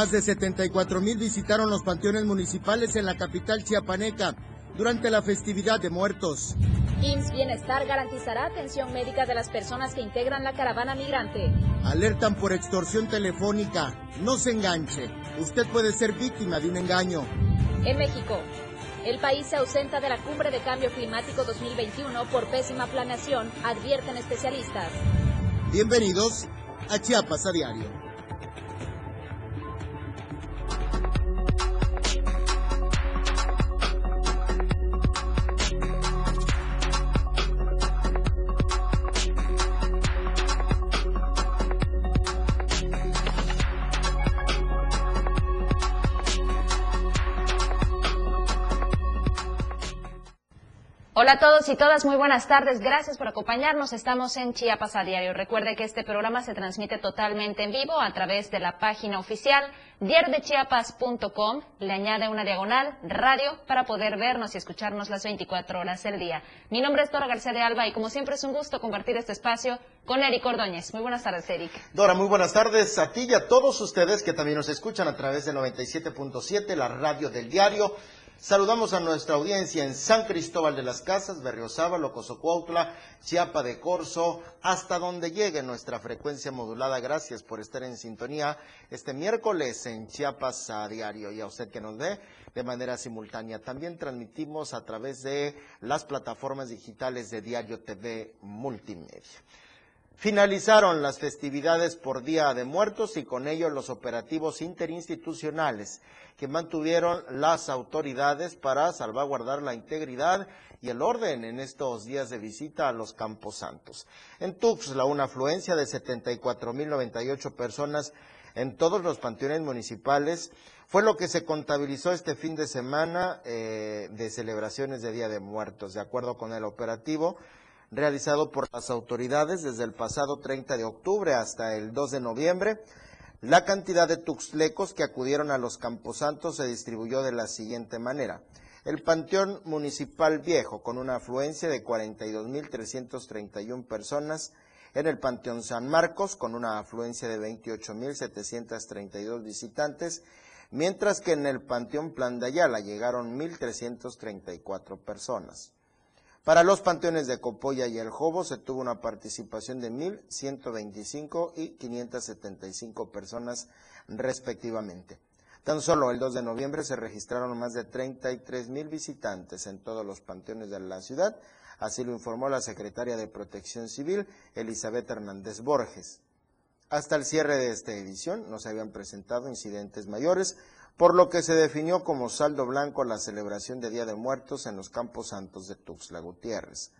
Más de 74 mil visitaron los panteones municipales en la capital chiapaneca durante la festividad de muertos. IMSS Bienestar garantizará atención médica de las personas que integran la caravana migrante. Alertan por extorsión telefónica. No se enganche. Usted puede ser víctima de un engaño. En México, el país se ausenta de la cumbre de cambio climático 2021 por pésima planeación, advierten especialistas. Bienvenidos a Chiapas a Diario. Hola a todos y todas, muy buenas tardes. Gracias por acompañarnos. Estamos en Chiapas a diario. Recuerde que este programa se transmite totalmente en vivo a través de la página oficial diariodechiapas.com. Le añade una diagonal radio para poder vernos y escucharnos las 24 horas del día. Mi nombre es Dora García de Alba y como siempre es un gusto compartir este espacio con Eric Ordóñez. Muy buenas tardes, Eric. Dora, muy buenas tardes a ti y a todos ustedes que también nos escuchan a través de 97.7, la radio del diario Saludamos a nuestra audiencia en San Cristóbal de las Casas, Berriozábal, Cozocuautla, Chiapa de Corzo, hasta donde llegue nuestra frecuencia modulada. Gracias por estar en sintonía este miércoles en Chiapas a diario y a usted que nos ve de manera simultánea. También transmitimos a través de las plataformas digitales de Diario TV Multimedia. Finalizaron las festividades por Día de Muertos y con ello los operativos interinstitucionales que mantuvieron las autoridades para salvaguardar la integridad y el orden en estos días de visita a los Campos Santos. En Tuxtla, una afluencia de 74.098 personas en todos los panteones municipales fue lo que se contabilizó este fin de semana eh, de celebraciones de Día de Muertos. De acuerdo con el operativo, realizado por las autoridades desde el pasado 30 de octubre hasta el 2 de noviembre. La cantidad de tuxlecos que acudieron a los camposantos se distribuyó de la siguiente manera. El Panteón Municipal Viejo, con una afluencia de 42.331 personas. En el Panteón San Marcos, con una afluencia de 28.732 visitantes. Mientras que en el Panteón Plan de Ayala llegaron 1.334 personas. Para los panteones de Copolla y El Jobo se tuvo una participación de 1.125 y 575 personas respectivamente. Tan solo el 2 de noviembre se registraron más de 33 mil visitantes en todos los panteones de la ciudad, así lo informó la secretaria de Protección Civil, Elizabeth Hernández Borges. Hasta el cierre de esta edición no se habían presentado incidentes mayores, por lo que se definió como saldo blanco la celebración de Día de Muertos en los Campos Santos de Tuxtla Gutiérrez.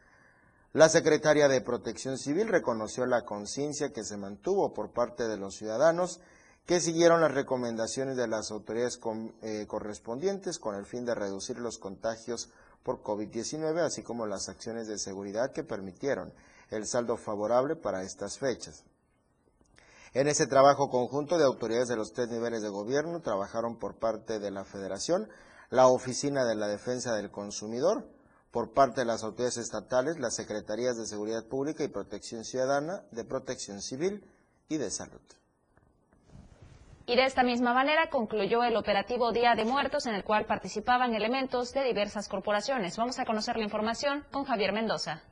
La secretaria de Protección Civil reconoció la conciencia que se mantuvo por parte de los ciudadanos que siguieron las recomendaciones de las autoridades eh, correspondientes con el fin de reducir los contagios por COVID-19, así como las acciones de seguridad que permitieron el saldo favorable para estas fechas. En ese trabajo conjunto de autoridades de los tres niveles de gobierno trabajaron por parte de la Federación, la Oficina de la Defensa del Consumidor, por parte de las autoridades estatales, las Secretarías de Seguridad Pública y Protección Ciudadana, de Protección Civil y de Salud. Y de esta misma manera concluyó el operativo Día de Muertos en el cual participaban elementos de diversas corporaciones. Vamos a conocer la información con Javier Mendoza.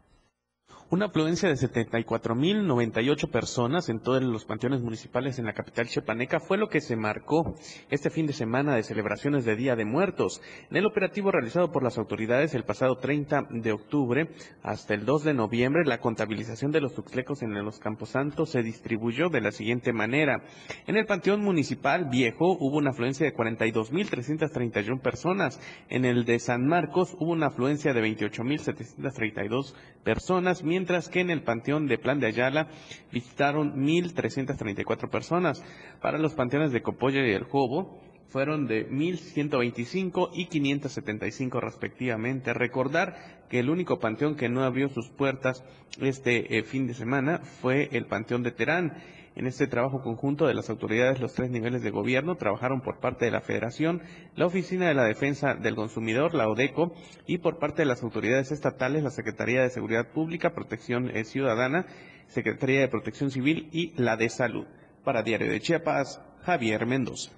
Una afluencia de 74.098 personas en todos los panteones municipales en la capital chiapaneca fue lo que se marcó este fin de semana de celebraciones de Día de Muertos. En el operativo realizado por las autoridades el pasado 30 de octubre hasta el 2 de noviembre, la contabilización de los tuxlecos en los Camposantos se distribuyó de la siguiente manera. En el panteón municipal viejo hubo una afluencia de 42.331 personas. En el de San Marcos hubo una afluencia de 28.732 personas, que en el Panteón de Plan de Ayala visitaron 1.334 personas. Para los panteones de Copolla y El Jobo fueron de 1.125 y 575 respectivamente. Recordar que el único panteón que no abrió sus puertas este eh, fin de semana fue el Panteón de Terán. En este trabajo conjunto de las autoridades, los tres niveles de gobierno trabajaron por parte de la Federación, la Oficina de la Defensa del Consumidor, la ODECO, y por parte de las autoridades estatales, la Secretaría de Seguridad Pública, Protección eh, Ciudadana, Secretaría de Protección Civil y la de Salud. Para Diario de Chiapas, Javier Mendoza.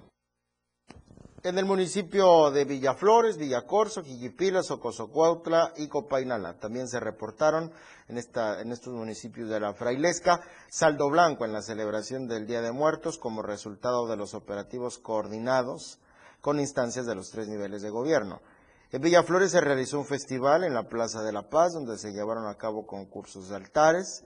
En el municipio de Villaflores, Villacorso, Jiquipilas, Ocosocuautla y Copainala también se reportaron en, esta, en estos municipios de la Frailesca saldo blanco en la celebración del Día de Muertos como resultado de los operativos coordinados con instancias de los tres niveles de gobierno. En Villaflores se realizó un festival en la Plaza de la Paz donde se llevaron a cabo concursos de altares,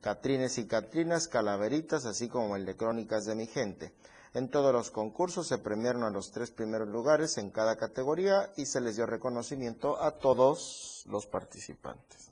catrines y catrinas, calaveritas, así como el de crónicas de mi gente. En todos los concursos se premiaron a los tres primeros lugares en cada categoría y se les dio reconocimiento a todos los participantes.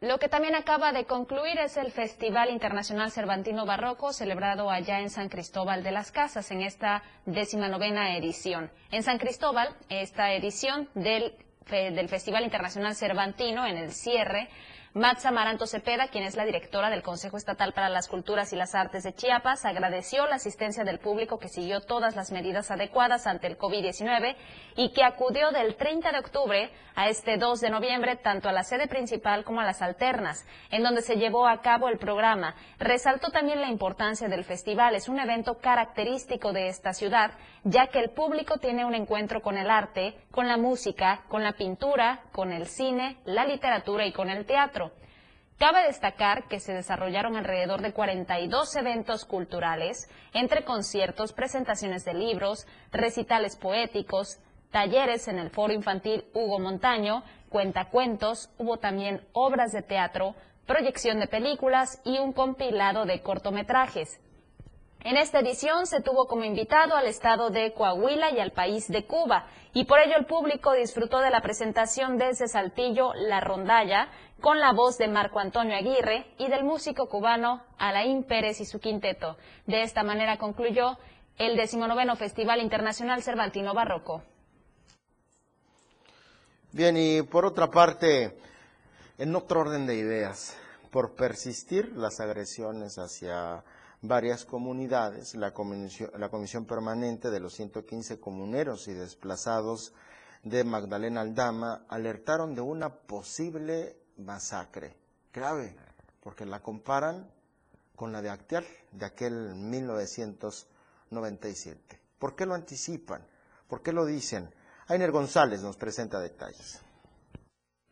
Lo que también acaba de concluir es el Festival Internacional Cervantino Barroco, celebrado allá en San Cristóbal de las Casas, en esta décima novena edición. En San Cristóbal, esta edición del, del Festival Internacional Cervantino, en el cierre, Matza Maranto Cepeda, quien es la directora del Consejo Estatal para las Culturas y las Artes de Chiapas, agradeció la asistencia del público que siguió todas las medidas adecuadas ante el COVID-19 y que acudió del 30 de octubre a este 2 de noviembre tanto a la sede principal como a las alternas, en donde se llevó a cabo el programa. Resaltó también la importancia del festival. Es un evento característico de esta ciudad, ya que el público tiene un encuentro con el arte, con la música, con la pintura, con el cine, la literatura y con el teatro. Cabe destacar que se desarrollaron alrededor de 42 eventos culturales, entre conciertos, presentaciones de libros, recitales poéticos, talleres en el Foro Infantil Hugo Montaño, cuentacuentos, hubo también obras de teatro, proyección de películas y un compilado de cortometrajes. En esta edición se tuvo como invitado al estado de Coahuila y al país de Cuba, y por ello el público disfrutó de la presentación desde Saltillo La Rondalla, con la voz de Marco Antonio Aguirre y del músico cubano Alain Pérez y su quinteto. De esta manera concluyó el decimonoveno Festival Internacional Cervantino Barroco. Bien, y por otra parte, en otro orden de ideas, por persistir las agresiones hacia varias comunidades, la comisión, la comisión permanente de los 115 comuneros y desplazados de Magdalena Aldama alertaron de una posible masacre grave, porque la comparan con la de Acteal, de aquel 1997. ¿Por qué lo anticipan? ¿Por qué lo dicen? Ainer González nos presenta detalles.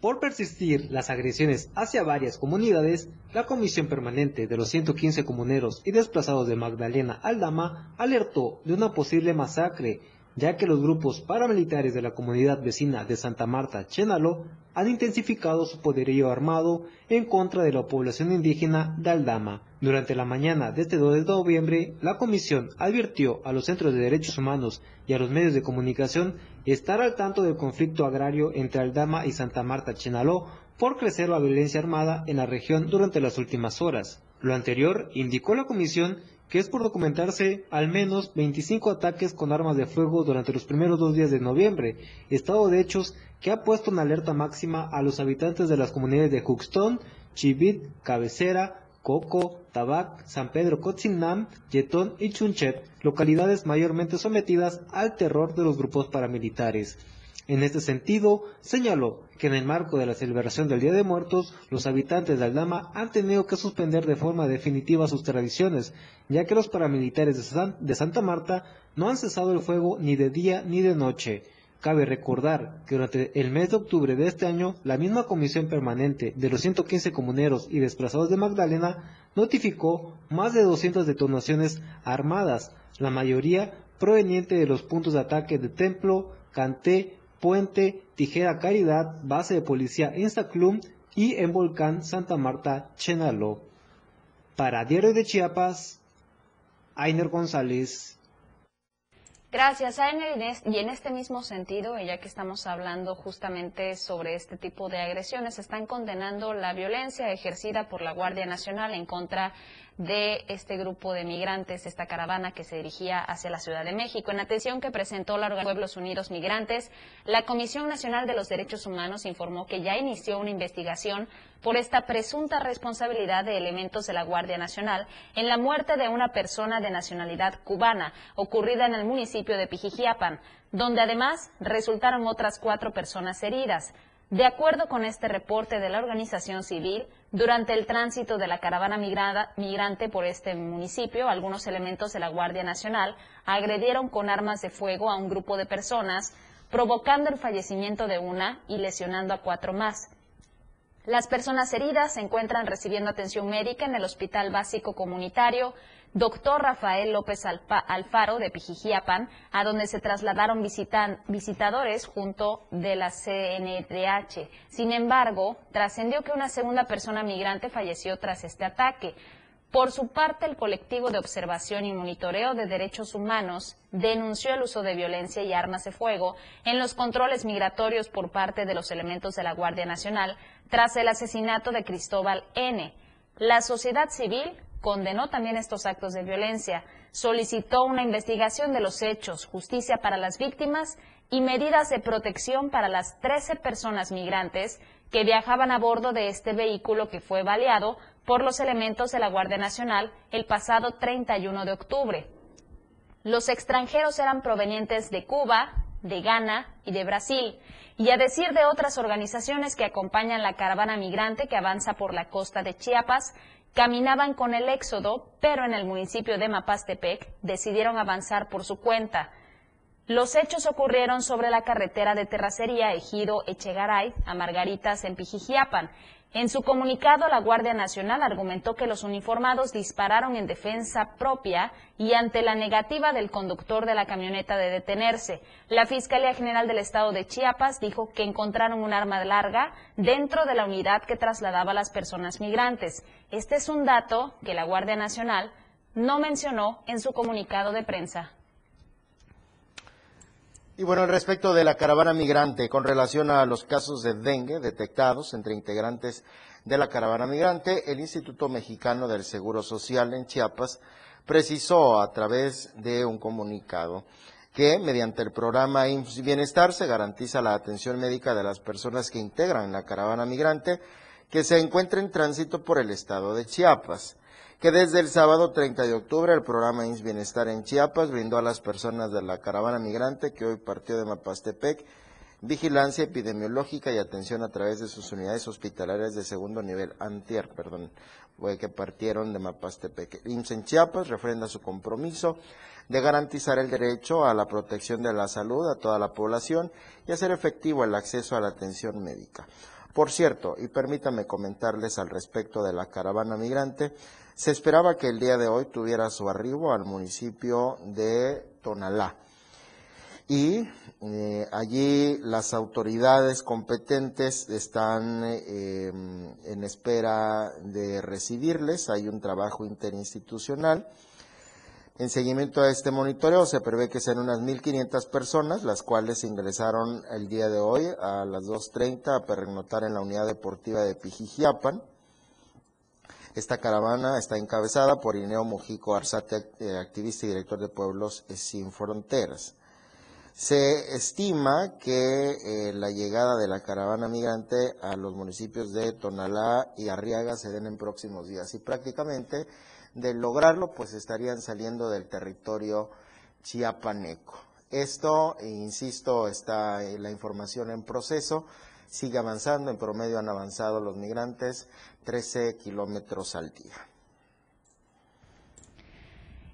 Por persistir las agresiones hacia varias comunidades, la Comisión Permanente de los 115 comuneros y desplazados de Magdalena Aldama alertó de una posible masacre, ya que los grupos paramilitares de la comunidad vecina de Santa Marta, Chenalo, han intensificado su poderío armado en contra de la población indígena de Aldama. Durante la mañana de este 2 de noviembre, la comisión advirtió a los centros de derechos humanos y a los medios de comunicación estar al tanto del conflicto agrario entre Aldama y Santa Marta Chenaló por crecer la violencia armada en la región durante las últimas horas. Lo anterior indicó la comisión que es por documentarse al menos 25 ataques con armas de fuego durante los primeros dos días de noviembre, estado de hechos que ha puesto en alerta máxima a los habitantes de las comunidades de Juxtón, Chivit, Cabecera, Coco, Tabac, San Pedro Cotzinnam, Yetón y Chunchet, localidades mayormente sometidas al terror de los grupos paramilitares. En este sentido, señaló que en el marco de la celebración del Día de Muertos, los habitantes de Aldama han tenido que suspender de forma definitiva sus tradiciones, ya que los paramilitares de, Santa Marta no han cesado el fuego ni de día ni de noche. Cabe recordar que durante el mes de octubre de este año, la misma Comisión Permanente de los 115 comuneros y desplazados de Magdalena notificó más de 200 detonaciones armadas, la mayoría proveniente de los puntos de ataque de Templo, Canté, Puente, Tijera Caridad, base de policía Instaclum y en Volcán Santa Marta, Chenaló. Para Diario de Chiapas, Ainer González. Gracias, Ainer. Y en este mismo sentido, ya que estamos hablando justamente sobre este tipo de agresiones, están condenando la violencia ejercida por la Guardia Nacional en contra de este grupo de migrantes, esta caravana que se dirigía hacia la Ciudad de México. En atención que presentó la Organización Pueblos Unidos Migrantes, la Comisión Nacional de los Derechos Humanos informó que ya inició una investigación por esta presunta responsabilidad de elementos de la Guardia Nacional en la muerte de una persona de nacionalidad cubana ocurrida en el municipio de Pijijiapan, donde además resultaron otras cuatro personas heridas. De acuerdo con este reporte de la organización civil, durante el tránsito de la caravana migrante por este municipio, algunos elementos de la Guardia Nacional agredieron con armas de fuego a un grupo de personas, provocando el fallecimiento de una y lesionando a cuatro más. Las personas heridas se encuentran recibiendo atención médica en el Hospital Básico Comunitario Dr. Rafael López Alfaro de Pijijiapan, a donde se trasladaron visitadores junto de la CNDH. Sin embargo, trascendió que una segunda persona migrante falleció tras este ataque. Por su parte, el colectivo de observación y monitoreo de derechos humanos denunció el uso de violencia y armas de fuego en los controles migratorios por parte de los elementos de la Guardia Nacional tras el asesinato de Cristóbal N. La sociedad civil condenó también estos actos de violencia, solicitó una investigación de los hechos, justicia para las víctimas y medidas de protección para las 13 personas migrantes que viajaban a bordo de este vehículo que fue baleado por los elementos de la Guardia Nacional el pasado 31 de octubre. Los extranjeros eran provenientes de Cuba, de Ghana y de Brasil, y a decir de otras organizaciones que acompañan la caravana migrante que avanza por la costa de Chiapas, Caminaban con el éxodo, pero en el municipio de Mapastepec decidieron avanzar por su cuenta. Los hechos ocurrieron sobre la carretera de terracería Ejido Echegaray a Margaritas en Pijijiapan, en su comunicado, la Guardia Nacional argumentó que los uniformados dispararon en defensa propia y ante la negativa del conductor de la camioneta de detenerse. La Fiscalía General del Estado de Chiapas dijo que encontraron un arma larga dentro de la unidad que trasladaba a las personas migrantes. Este es un dato que la Guardia Nacional no mencionó en su comunicado de prensa. Y bueno, respecto de la caravana migrante, con relación a los casos de dengue detectados entre integrantes de la caravana migrante, el Instituto Mexicano del Seguro Social en Chiapas precisó a través de un comunicado que mediante el programa IMSS Bienestar se garantiza la atención médica de las personas que integran la caravana migrante que se encuentra en tránsito por el estado de Chiapas que desde el sábado 30 de octubre el programa INS Bienestar en Chiapas brindó a las personas de la caravana migrante que hoy partió de Mapastepec vigilancia epidemiológica y atención a través de sus unidades hospitalarias de segundo nivel, antier, perdón, que partieron de Mapastepec. IMSS en Chiapas refrenda su compromiso de garantizar el derecho a la protección de la salud a toda la población y hacer efectivo el acceso a la atención médica. Por cierto, y permítanme comentarles al respecto de la caravana migrante, se esperaba que el día de hoy tuviera su arribo al municipio de Tonalá. Y eh, allí las autoridades competentes están eh, en espera de recibirles. Hay un trabajo interinstitucional. En seguimiento a este monitoreo se prevé que sean unas 1.500 personas, las cuales ingresaron el día de hoy a las 2.30 a pernotar en la unidad deportiva de Pijijiapan. Esta caravana está encabezada por Ineo Mujico Arzate, eh, activista y director de Pueblos Sin Fronteras. Se estima que eh, la llegada de la caravana migrante a los municipios de Tonalá y Arriaga se den en próximos días y prácticamente de lograrlo pues estarían saliendo del territorio chiapaneco. Esto, insisto, está la información en proceso, sigue avanzando, en promedio han avanzado los migrantes 13 kilómetros al día.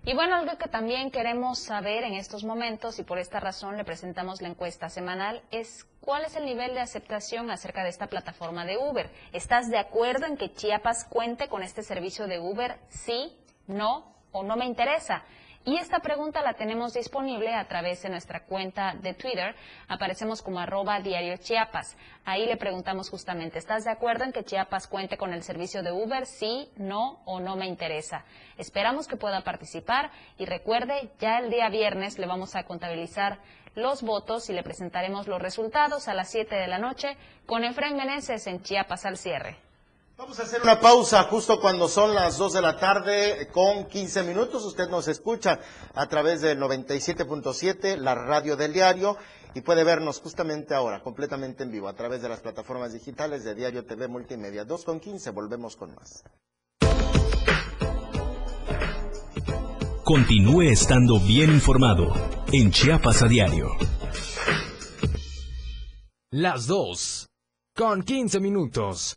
Y bueno, algo que también queremos saber en estos momentos y por esta razón le presentamos la encuesta semanal es cuál es el nivel de aceptación acerca de esta plataforma de Uber. ¿Estás de acuerdo en que Chiapas cuente con este servicio de Uber? Sí, no o no me interesa. Y esta pregunta la tenemos disponible a través de nuestra cuenta de Twitter. Aparecemos como arroba diario Chiapas. Ahí le preguntamos justamente, ¿estás de acuerdo en que Chiapas cuente con el servicio de Uber? Sí, no o no me interesa. Esperamos que pueda participar y recuerde, ya el día viernes le vamos a contabilizar los votos y le presentaremos los resultados a las 7 de la noche con Efraín Meneses en Chiapas al cierre. Vamos a hacer una pausa justo cuando son las 2 de la tarde con 15 minutos. Usted nos escucha a través del 97.7, la radio del diario, y puede vernos justamente ahora, completamente en vivo, a través de las plataformas digitales de Diario TV Multimedia. 2 con 15, volvemos con más. Continúe estando bien informado en Chiapas a diario. Las 2 con 15 minutos.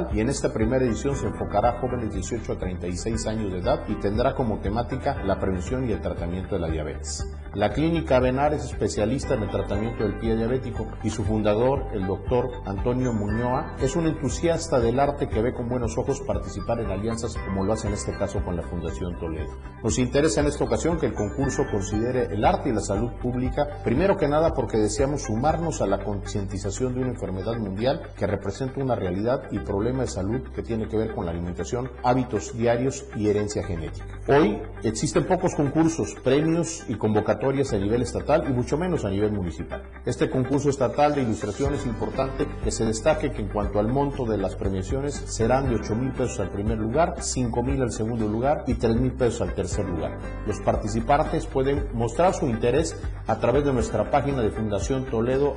y en esta primera edición se enfocará a jóvenes de 18 a 36 años de edad y tendrá como temática la prevención y el tratamiento de la diabetes. La clínica Benar es especialista en el tratamiento del pie diabético y su fundador, el doctor Antonio Muñoa, es un entusiasta del arte que ve con buenos ojos participar en alianzas como lo hace en este caso con la Fundación Toledo. Nos interesa en esta ocasión que el concurso considere el arte y la salud pública, primero que nada porque deseamos sumarnos a la concientización de una enfermedad mundial que representa una realidad y problema de salud que tiene que ver con la alimentación, hábitos diarios y herencia genética. Hoy existen pocos concursos, premios y convocatorias a nivel estatal y mucho menos a nivel municipal. Este concurso estatal de ilustración es importante que se destaque que en cuanto al monto de las premiaciones serán de 8 mil pesos al primer lugar, 5 mil al segundo lugar y 3 mil pesos al tercer lugar. Los participantes pueden mostrar su interés a través de nuestra página de Fundación Toledo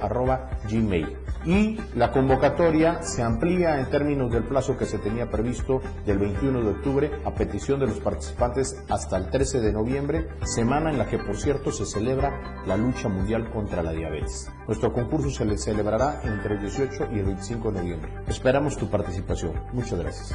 gmail. Y la convocatoria se amplía en términos del plazo que se tenía previsto del 21 de octubre a petición de los participantes hasta el 13 de noviembre, semana en la que por cierto se celebra la lucha mundial contra la diabetes. Nuestro concurso se le celebrará entre el 18 y el 25 de noviembre. Esperamos tu participación. Muchas gracias.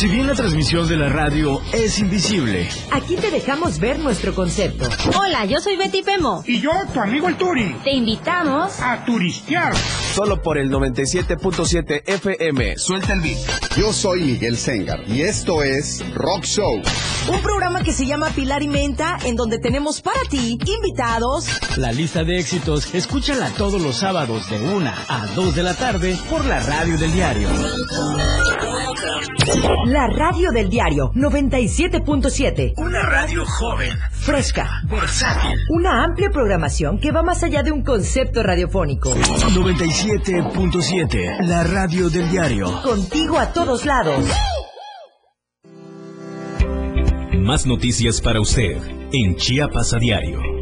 Si bien la transmisión de la radio es invisible, aquí te dejamos ver nuestro concepto. Hola, yo soy Betty Pemo. Y yo, tu amigo el Turi. Te invitamos a turistear. Solo por el 97.7 FM. Suelta el beat. Yo soy Miguel Sengar y esto es Rock Show. Un programa que se llama Pilar y Menta, en donde tenemos para ti invitados. La lista de éxitos, escúchala todos los sábados de 1 a 2 de la tarde por la radio del diario. La radio del diario 97.7. Una radio joven, fresca, versátil. Una amplia programación que va más allá de un concepto radiofónico. 97.7. La radio del diario. Contigo a todos lados. Más noticias para usted en Chiapas a diario.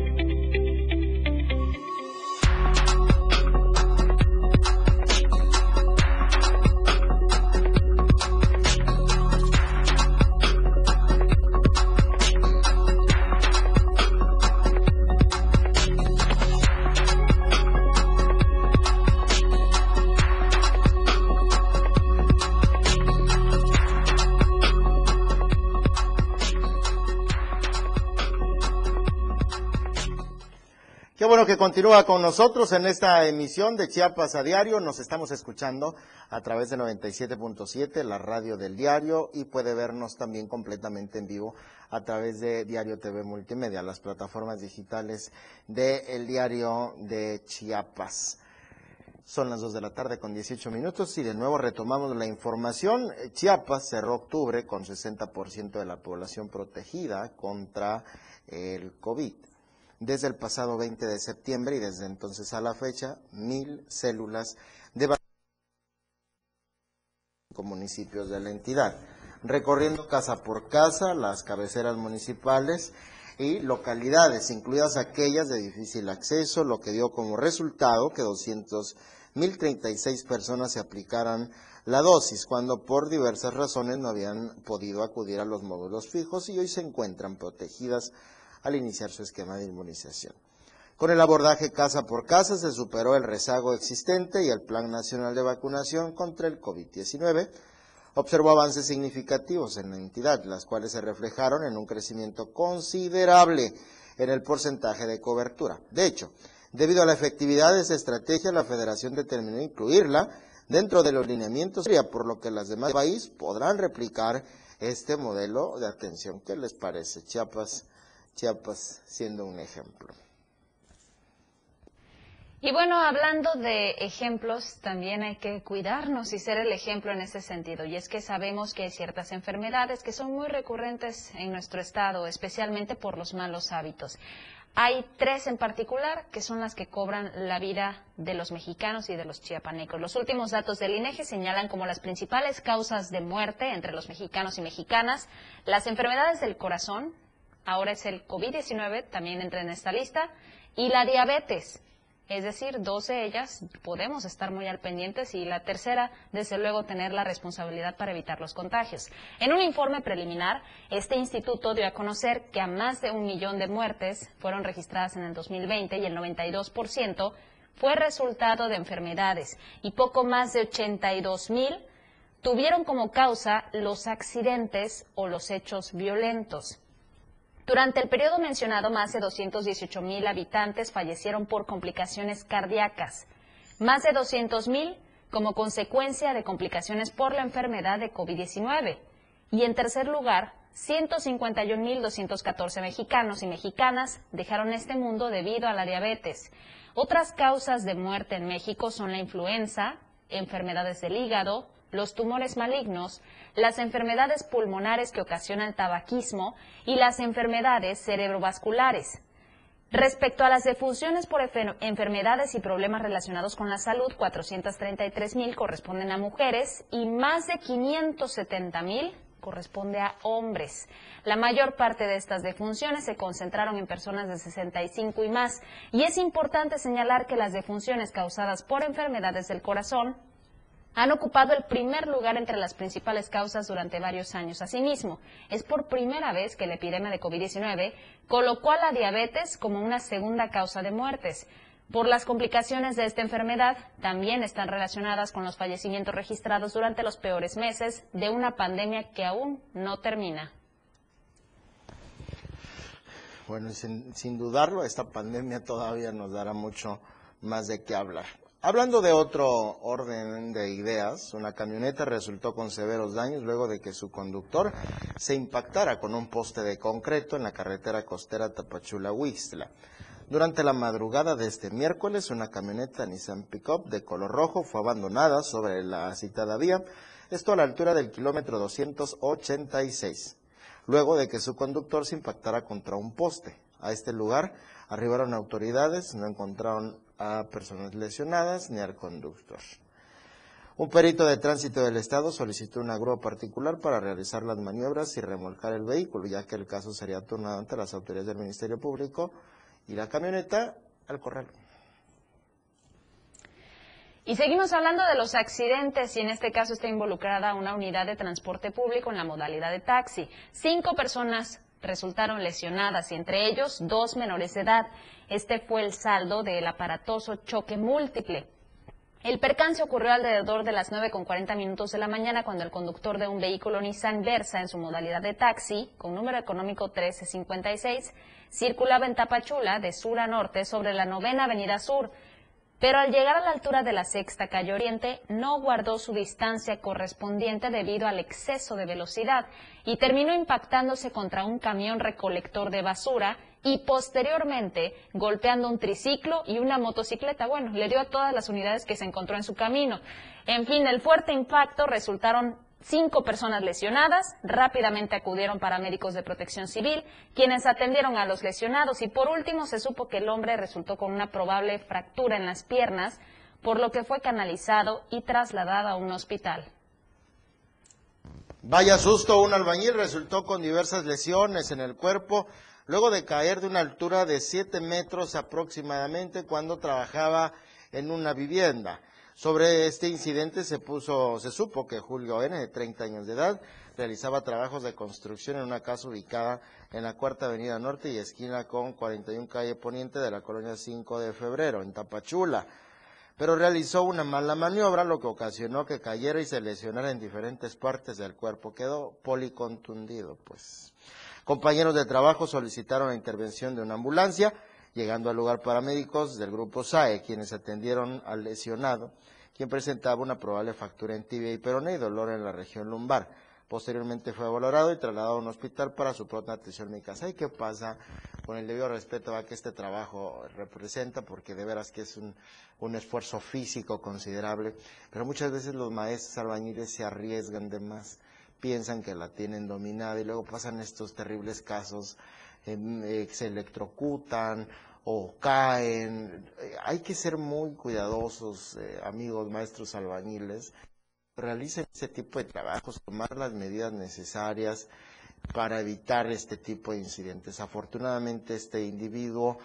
Continúa con nosotros en esta emisión de Chiapas a Diario. Nos estamos escuchando a través de 97.7, la radio del diario, y puede vernos también completamente en vivo a través de Diario TV Multimedia, las plataformas digitales del diario de Chiapas. Son las 2 de la tarde con 18 minutos y de nuevo retomamos la información. Chiapas cerró octubre con 60% de la población protegida contra el COVID desde el pasado 20 de septiembre y desde entonces a la fecha, mil células de municipios de la entidad, recorriendo casa por casa las cabeceras municipales y localidades, incluidas aquellas de difícil acceso, lo que dio como resultado que 200.036 personas se aplicaran la dosis, cuando por diversas razones no habían podido acudir a los módulos fijos y hoy se encuentran protegidas al iniciar su esquema de inmunización. Con el abordaje casa por casa se superó el rezago existente y el Plan Nacional de Vacunación contra el COVID-19 observó avances significativos en la entidad, las cuales se reflejaron en un crecimiento considerable en el porcentaje de cobertura. De hecho, debido a la efectividad de esa estrategia, la Federación determinó incluirla dentro de los lineamientos, por lo que las demás países podrán replicar este modelo de atención. ¿Qué les parece? Chiapas Chiapas siendo un ejemplo. Y bueno, hablando de ejemplos, también hay que cuidarnos y ser el ejemplo en ese sentido. Y es que sabemos que hay ciertas enfermedades que son muy recurrentes en nuestro estado, especialmente por los malos hábitos. hay tres en particular que son las que cobran la vida de los mexicanos y de los chiapanecos. Los últimos datos del INEGE señalan como las principales causas de muerte entre los mexicanos y mexicanas las enfermedades del corazón, ahora es el COVID-19, también entra en esta lista, y la diabetes. Es decir, dos de ellas podemos estar muy al pendientes y la tercera, desde luego, tener la responsabilidad para evitar los contagios. En un informe preliminar, este instituto dio a conocer que a más de un millón de muertes fueron registradas en el 2020 y el 92% fue resultado de enfermedades y poco más de 82 mil tuvieron como causa los accidentes o los hechos violentos. Durante el periodo mencionado, más de 218 mil habitantes fallecieron por complicaciones cardíacas, más de 200 mil como consecuencia de complicaciones por la enfermedad de COVID-19. Y en tercer lugar, 151.214 mexicanos y mexicanas dejaron este mundo debido a la diabetes. Otras causas de muerte en México son la influenza, enfermedades del hígado, los tumores malignos, las enfermedades pulmonares que ocasionan tabaquismo y las enfermedades cerebrovasculares. Respecto a las defunciones por enfermedades y problemas relacionados con la salud, 433 mil corresponden a mujeres y más de 570 mil corresponde a hombres. La mayor parte de estas defunciones se concentraron en personas de 65 y más. Y es importante señalar que las defunciones causadas por enfermedades del corazón han ocupado el primer lugar entre las principales causas durante varios años. Asimismo, es por primera vez que la epidemia de COVID-19 colocó a la diabetes como una segunda causa de muertes. Por las complicaciones de esta enfermedad, también están relacionadas con los fallecimientos registrados durante los peores meses de una pandemia que aún no termina. Bueno, sin, sin dudarlo, esta pandemia todavía nos dará mucho más de qué hablar. Hablando de otro orden de ideas, una camioneta resultó con severos daños luego de que su conductor se impactara con un poste de concreto en la carretera costera Tapachula-Huixtla. Durante la madrugada de este miércoles, una camioneta Nissan Pickup de color rojo fue abandonada sobre la citada vía, esto a la altura del kilómetro 286, luego de que su conductor se impactara contra un poste. A este lugar arribaron autoridades, no encontraron a personas lesionadas ni al conductor. Un perito de tránsito del Estado solicitó una grúa particular para realizar las maniobras y remolcar el vehículo, ya que el caso sería turnado ante las autoridades del Ministerio Público y la camioneta al corral. Y seguimos hablando de los accidentes y en este caso está involucrada una unidad de transporte público en la modalidad de taxi. Cinco personas resultaron lesionadas y entre ellos dos menores de edad. Este fue el saldo del aparatoso choque múltiple. El percance ocurrió alrededor de las 9 con 40 minutos de la mañana cuando el conductor de un vehículo Nissan Versa en su modalidad de taxi, con número económico 1356, circulaba en Tapachula de sur a norte sobre la novena avenida sur pero al llegar a la altura de la sexta calle Oriente no guardó su distancia correspondiente debido al exceso de velocidad y terminó impactándose contra un camión recolector de basura y posteriormente golpeando un triciclo y una motocicleta. Bueno, le dio a todas las unidades que se encontró en su camino. En fin, el fuerte impacto resultaron cinco personas lesionadas. Rápidamente acudieron paramédicos de protección civil, quienes atendieron a los lesionados. Y por último, se supo que el hombre resultó con una probable fractura en las piernas, por lo que fue canalizado y trasladado a un hospital. Vaya susto, un albañil resultó con diversas lesiones en el cuerpo luego de caer de una altura de 7 metros aproximadamente cuando trabajaba en una vivienda. Sobre este incidente se puso, se supo que Julio N, de 30 años de edad, realizaba trabajos de construcción en una casa ubicada en la Cuarta Avenida Norte y esquina con 41 calle Poniente de la colonia 5 de Febrero, en Tapachula. Pero realizó una mala maniobra, lo que ocasionó que cayera y se lesionara en diferentes partes del cuerpo. Quedó policontundido, pues. Compañeros de trabajo solicitaron la intervención de una ambulancia llegando al lugar paramédicos del grupo SAE, quienes atendieron al lesionado, quien presentaba una probable fractura en tibia y peroné y dolor en la región lumbar. Posteriormente fue valorado y trasladado a un hospital para su pronta atención médica. ¿Sabe qué pasa? Con el debido respeto a que este trabajo representa, porque de veras que es un, un esfuerzo físico considerable, pero muchas veces los maestros albañiles se arriesgan de más piensan que la tienen dominada y luego pasan estos terribles casos, eh, se electrocutan o caen. Hay que ser muy cuidadosos, eh, amigos, maestros albañiles. Realicen ese tipo de trabajos, tomar las medidas necesarias para evitar este tipo de incidentes. Afortunadamente este individuo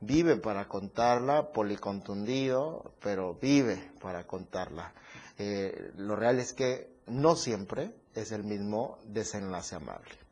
vive para contarla, policontundido, pero vive para contarla. Eh, lo real es que no siempre es el mismo desenlace amable.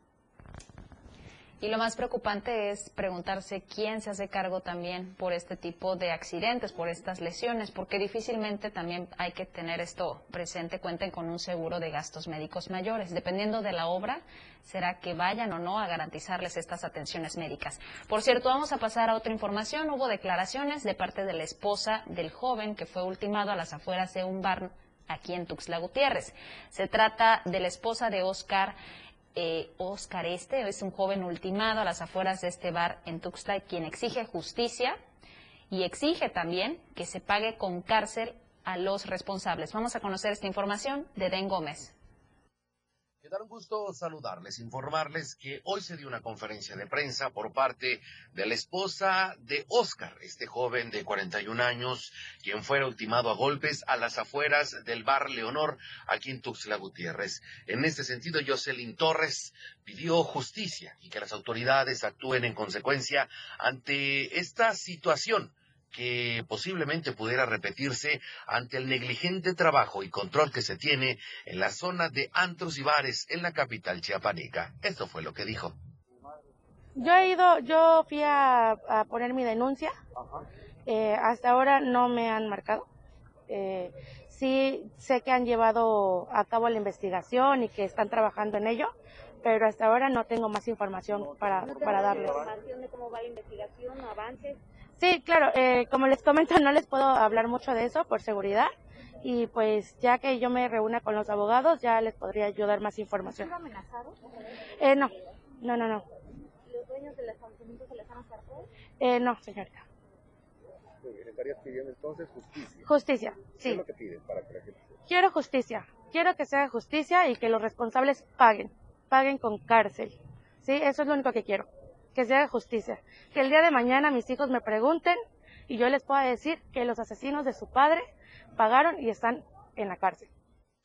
Y lo más preocupante es preguntarse quién se hace cargo también por este tipo de accidentes, por estas lesiones, porque difícilmente también hay que tener esto presente, cuenten con un seguro de gastos médicos mayores. Dependiendo de la obra, será que vayan o no a garantizarles estas atenciones médicas. Por cierto, vamos a pasar a otra información. Hubo declaraciones de parte de la esposa del joven que fue ultimado a las afueras de un bar aquí en Tuxtla Gutiérrez. Se trata de la esposa de Oscar eh, Oscar Este es un joven ultimado a las afueras de este bar en Tuxtla, quien exige justicia y exige también que se pague con cárcel a los responsables. Vamos a conocer esta información de Den Gómez. Da un gusto saludarles, informarles que hoy se dio una conferencia de prensa por parte de la esposa de Oscar, este joven de 41 años, quien fuera ultimado a golpes a las afueras del bar Leonor, aquí en Tuxtla Gutiérrez. En este sentido, Jocelyn Torres pidió justicia y que las autoridades actúen en consecuencia ante esta situación que posiblemente pudiera repetirse ante el negligente trabajo y control que se tiene en la zona de antros y bares en la capital chiapaneca. Esto fue lo que dijo. Yo he ido, yo fui a, poner mi denuncia. Eh, hasta ahora no me han marcado. Eh, sí sé que han llevado a cabo la investigación y que están trabajando en ello, pero hasta ahora no tengo más información para, para darles. información de cómo va la investigación, avances? Sí, claro, eh, como les comento, no les puedo hablar mucho de eso por seguridad y pues ya que yo me reúna con los abogados ya les podría ayudar más información. ¿Están amenazados? Eh, no, no, no, no. ¿Los dueños del establecimiento se les han acercado? Eh, no, señorita. ¿Estarías pidiendo entonces justicia? Justicia, sí. ¿Qué es lo que pides para que la gente... Quiero justicia. Quiero que sea justicia y que los responsables paguen. Paguen con cárcel. Sí, eso es lo único que quiero que se haga justicia. Que el día de mañana mis hijos me pregunten y yo les pueda decir que los asesinos de su padre pagaron y están en la cárcel.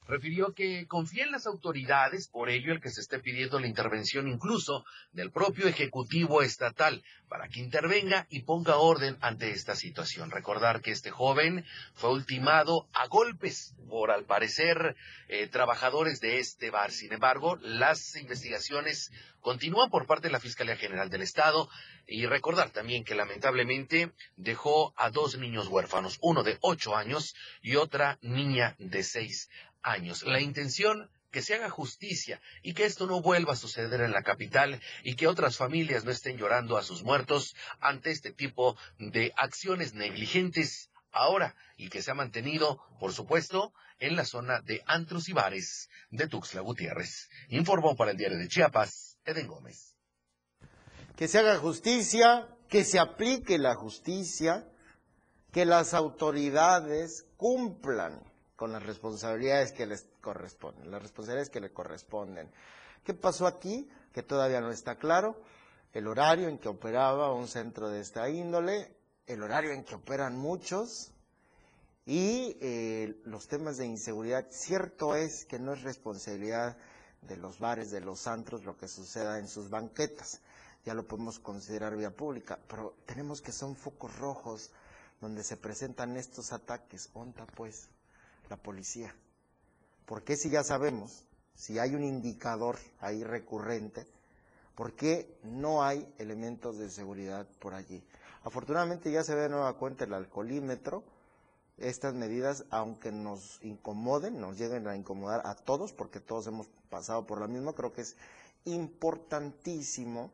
Refirió que confía en las autoridades, por ello el que se esté pidiendo la intervención incluso del propio Ejecutivo Estatal para que intervenga y ponga orden ante esta situación. Recordar que este joven fue ultimado a golpes por, al parecer, eh, trabajadores de este bar. Sin embargo, las investigaciones continúan por parte de la Fiscalía General del Estado y recordar también que lamentablemente dejó a dos niños huérfanos, uno de ocho años y otra niña de seis años. La intención que se haga justicia y que esto no vuelva a suceder en la capital y que otras familias no estén llorando a sus muertos ante este tipo de acciones negligentes ahora y que se ha mantenido, por supuesto, en la zona de antros y bares de Tuxtla Gutiérrez. Informó para el diario de Chiapas, Eden Gómez. Que se haga justicia, que se aplique la justicia, que las autoridades cumplan con las responsabilidades que les corresponden, las responsabilidades que le corresponden. ¿Qué pasó aquí? Que todavía no está claro. El horario en que operaba un centro de esta índole, el horario en que operan muchos y eh, los temas de inseguridad. Cierto es que no es responsabilidad de los bares, de los antros, lo que suceda en sus banquetas. Ya lo podemos considerar vía pública, pero tenemos que son focos rojos donde se presentan estos ataques. ¿Onta pues? La policía. ¿Por qué si ya sabemos, si hay un indicador ahí recurrente, por qué no hay elementos de seguridad por allí? Afortunadamente ya se ve de nueva cuenta el alcoholímetro. Estas medidas, aunque nos incomoden, nos lleguen a incomodar a todos, porque todos hemos pasado por lo mismo, creo que es importantísimo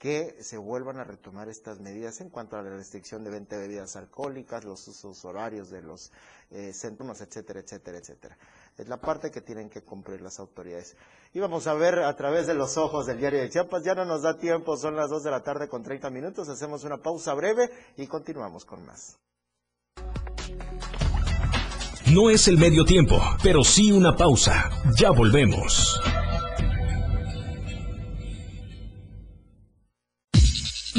que se vuelvan a retomar estas medidas en cuanto a la restricción de venta de bebidas alcohólicas, los usos horarios de los eh, centros, etcétera, etcétera, etcétera. Es la parte que tienen que cumplir las autoridades. Y vamos a ver a través de los ojos del diario de Chiapas, ya no nos da tiempo, son las 2 de la tarde con 30 minutos, hacemos una pausa breve y continuamos con más. No es el medio tiempo, pero sí una pausa. Ya volvemos.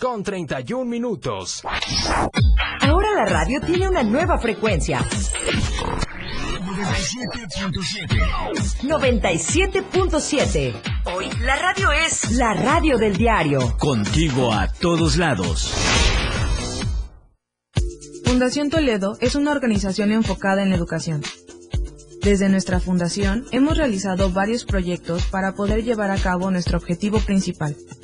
Con 31 minutos. Ahora la radio tiene una nueva frecuencia. 97.7. Hoy la radio es la radio del diario. Contigo a todos lados. Fundación Toledo es una organización enfocada en la educación. Desde nuestra fundación hemos realizado varios proyectos para poder llevar a cabo nuestro objetivo principal,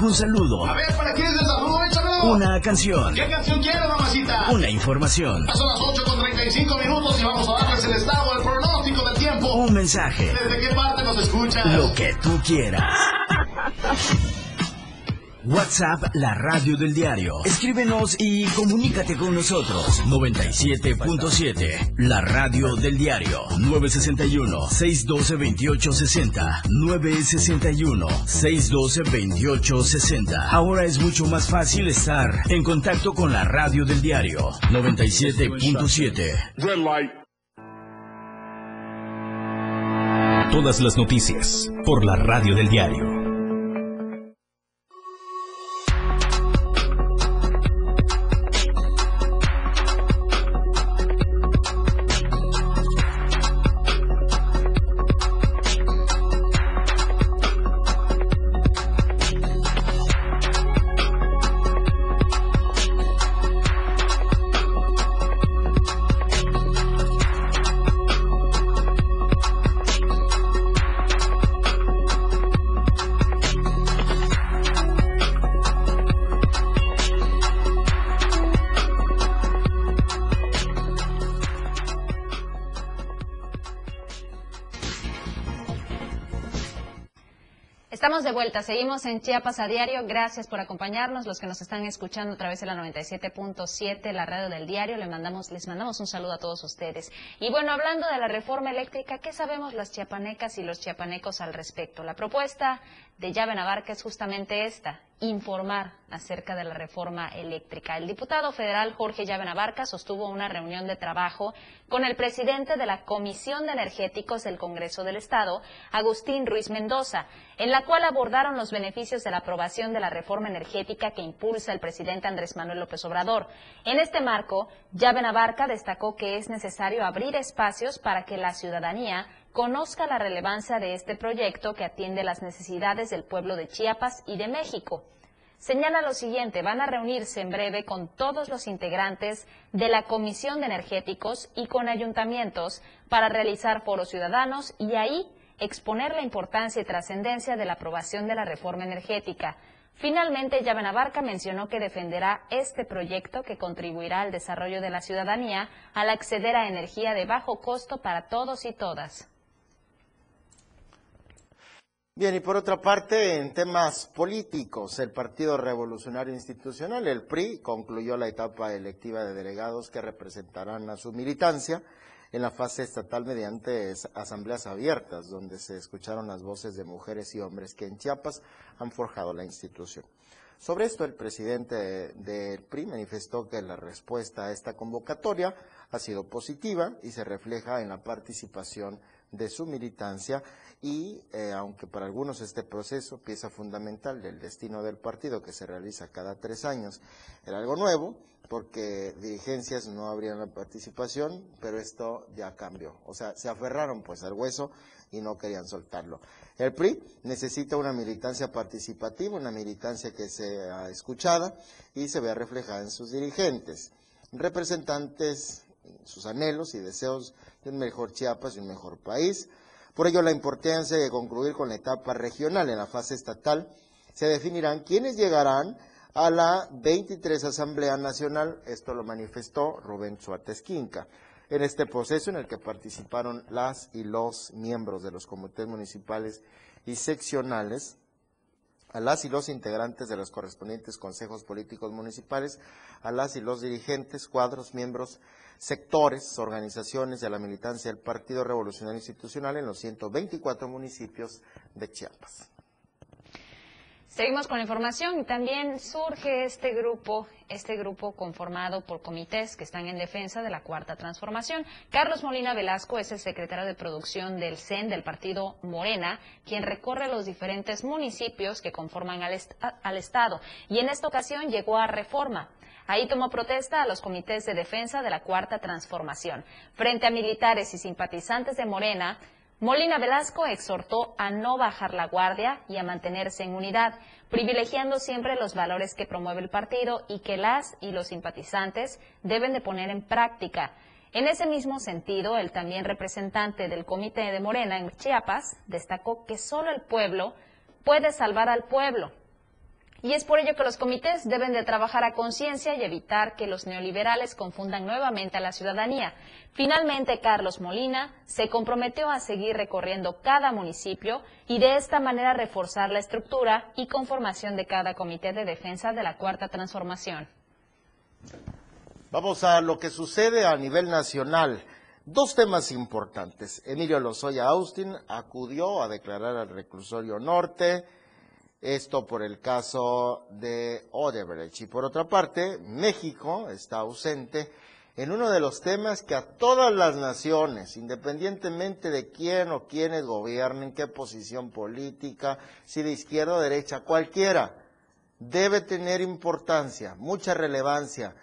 ¿Algún saludo? A ver, ¿para quién es el saludo? Échalo. Una canción. ¿Qué canción quiere, mamacita? Una información. Son las 8 con 35 minutos y vamos a darles el estado, el pronóstico del tiempo. Un mensaje. ¿Desde qué parte nos escuchas? Lo que tú quieras. WhatsApp, la radio del diario. Escríbenos y comunícate con nosotros. 97.7, la radio del diario. 961-612-2860. 961-612-2860. Ahora es mucho más fácil estar en contacto con la radio del diario. 97.7. Red light. Todas las noticias por la radio del diario. Seguimos en Chiapas a diario. Gracias por acompañarnos, los que nos están escuchando a través de la 97.7, la radio del diario. Les mandamos, les mandamos un saludo a todos ustedes. Y bueno, hablando de la reforma eléctrica, ¿qué sabemos las chiapanecas y los chiapanecos al respecto? La propuesta de Llave Navarca es justamente esta, informar acerca de la reforma eléctrica. El diputado federal Jorge Llave Navarca sostuvo una reunión de trabajo con el presidente de la Comisión de Energéticos del Congreso del Estado, Agustín Ruiz Mendoza, en la cual abordaron los beneficios de la aprobación de la reforma energética que impulsa el presidente Andrés Manuel López Obrador. En este marco, Llave Navarca destacó que es necesario abrir espacios para que la ciudadanía conozca la relevancia de este proyecto que atiende las necesidades del pueblo de Chiapas y de México. Señala lo siguiente, van a reunirse en breve con todos los integrantes de la Comisión de Energéticos y con ayuntamientos para realizar foros ciudadanos y ahí exponer la importancia y trascendencia de la aprobación de la reforma energética. Finalmente, Llave Navarca mencionó que defenderá este proyecto que contribuirá al desarrollo de la ciudadanía al acceder a energía de bajo costo para todos y todas. Bien, y por otra parte, en temas políticos, el Partido Revolucionario Institucional, el PRI, concluyó la etapa electiva de delegados que representarán a su militancia en la fase estatal mediante asambleas abiertas, donde se escucharon las voces de mujeres y hombres que en Chiapas han forjado la institución. Sobre esto, el presidente del PRI manifestó que la respuesta a esta convocatoria ha sido positiva y se refleja en la participación de su militancia y eh, aunque para algunos este proceso, pieza fundamental del destino del partido que se realiza cada tres años, era algo nuevo, porque dirigencias no habrían la participación, pero esto ya cambió. O sea, se aferraron pues al hueso y no querían soltarlo. El PRI necesita una militancia participativa, una militancia que sea escuchada y se vea reflejada en sus dirigentes, representantes, sus anhelos y deseos de un mejor Chiapas y un mejor país, por ello, la importancia de concluir con la etapa regional en la fase estatal se definirán quiénes llegarán a la 23 Asamblea Nacional, esto lo manifestó Rubén Suárez Quinca. En este proceso en el que participaron las y los miembros de los comités municipales y seccionales, a las y los integrantes de los correspondientes consejos políticos municipales, a las y los dirigentes, cuadros, miembros, sectores, organizaciones de la militancia del Partido Revolucionario Institucional en los 124 municipios de Chiapas. Seguimos con la información también surge este grupo, este grupo conformado por comités que están en defensa de la cuarta transformación. Carlos Molina Velasco es el secretario de producción del CEN del partido Morena, quien recorre los diferentes municipios que conforman al, al Estado y en esta ocasión llegó a Reforma. Ahí tomó protesta a los comités de defensa de la cuarta transformación. Frente a militares y simpatizantes de Morena, Molina Velasco exhortó a no bajar la guardia y a mantenerse en unidad, privilegiando siempre los valores que promueve el partido y que las y los simpatizantes deben de poner en práctica. En ese mismo sentido, el también representante del Comité de Morena en Chiapas destacó que solo el pueblo puede salvar al pueblo y es por ello que los comités deben de trabajar a conciencia y evitar que los neoliberales confundan nuevamente a la ciudadanía. Finalmente, Carlos Molina se comprometió a seguir recorriendo cada municipio y de esta manera reforzar la estructura y conformación de cada comité de defensa de la Cuarta Transformación. Vamos a lo que sucede a nivel nacional. Dos temas importantes. Emilio Lozoya Austin acudió a declarar al reclusorio norte esto por el caso de Odebrecht. Y por otra parte, México está ausente en uno de los temas que a todas las naciones, independientemente de quién o quiénes gobiernen, qué posición política, si de izquierda o derecha, cualquiera, debe tener importancia, mucha relevancia,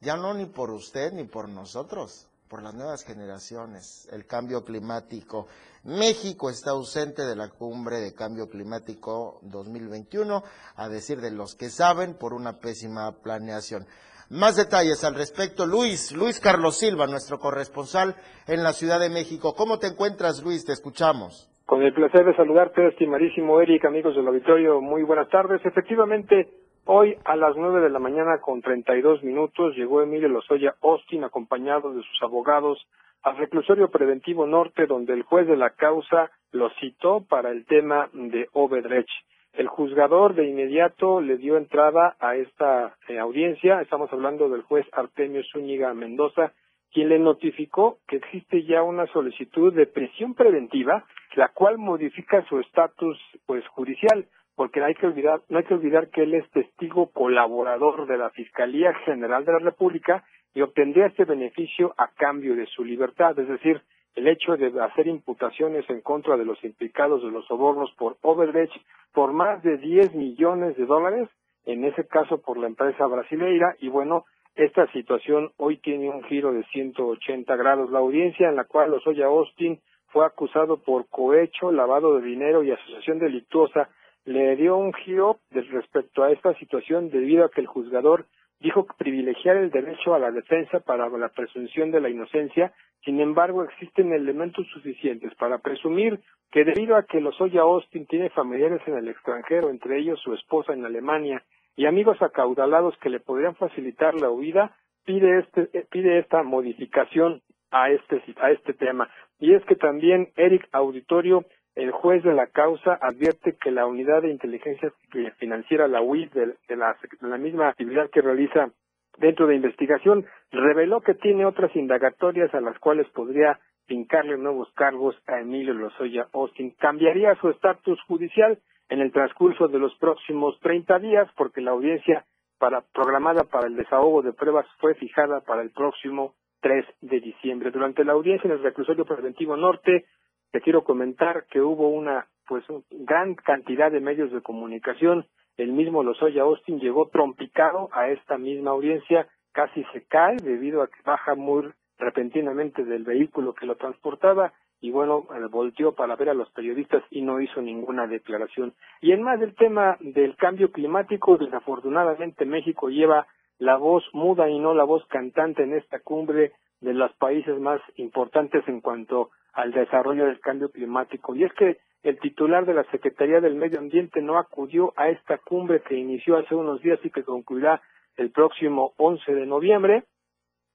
ya no ni por usted ni por nosotros, por las nuevas generaciones, el cambio climático. México está ausente de la cumbre de cambio climático 2021, a decir de los que saben, por una pésima planeación. Más detalles al respecto, Luis, Luis Carlos Silva, nuestro corresponsal en la Ciudad de México. ¿Cómo te encuentras, Luis? Te escuchamos. Con el placer de saludarte, estimadísimo Eric, amigos del auditorio, muy buenas tardes. Efectivamente, Hoy a las nueve de la mañana con treinta y dos minutos llegó Emilio Lozoya Austin acompañado de sus abogados al reclusorio preventivo norte donde el juez de la causa lo citó para el tema de Obedrech. El juzgador de inmediato le dio entrada a esta eh, audiencia, estamos hablando del juez Artemio Zúñiga Mendoza, quien le notificó que existe ya una solicitud de prisión preventiva, la cual modifica su estatus pues judicial porque hay que olvidar, no hay que olvidar que él es testigo colaborador de la Fiscalía General de la República y obtendría este beneficio a cambio de su libertad, es decir, el hecho de hacer imputaciones en contra de los implicados de los sobornos por Overreach por más de 10 millones de dólares, en ese caso por la empresa brasileira, y bueno, esta situación hoy tiene un giro de 180 grados. La audiencia en la cual Lozoya Austin fue acusado por cohecho, lavado de dinero y asociación delictuosa le dio un giro respecto a esta situación debido a que el juzgador dijo que privilegiar el derecho a la defensa para la presunción de la inocencia, sin embargo existen elementos suficientes para presumir que debido a que Lozoya Austin tiene familiares en el extranjero, entre ellos su esposa en Alemania, y amigos acaudalados que le podrían facilitar la huida, pide, este, eh, pide esta modificación a este, a este tema. Y es que también Eric Auditorio el juez de la causa advierte que la unidad de inteligencia financiera, la UIF, de, la, misma actividad que realiza dentro de investigación, reveló que tiene otras indagatorias a las cuales podría fincarle nuevos cargos a Emilio Lozoya Austin. Cambiaría su estatus judicial en el transcurso de los próximos 30 días porque la audiencia para, programada para el desahogo de pruebas fue fijada para el próximo 3 de diciembre. Durante la audiencia en el reclusorio preventivo norte, te quiero comentar que hubo una pues gran cantidad de medios de comunicación. El mismo Lozoya Austin llegó trompicado a esta misma audiencia, casi se cae debido a que baja muy repentinamente del vehículo que lo transportaba y bueno, eh, volteó para ver a los periodistas y no hizo ninguna declaración. Y en más del tema del cambio climático, desafortunadamente México lleva la voz muda y no la voz cantante en esta cumbre de los países más importantes en cuanto al desarrollo del cambio climático. Y es que el titular de la Secretaría del Medio Ambiente no acudió a esta cumbre que inició hace unos días y que concluirá el próximo 11 de noviembre,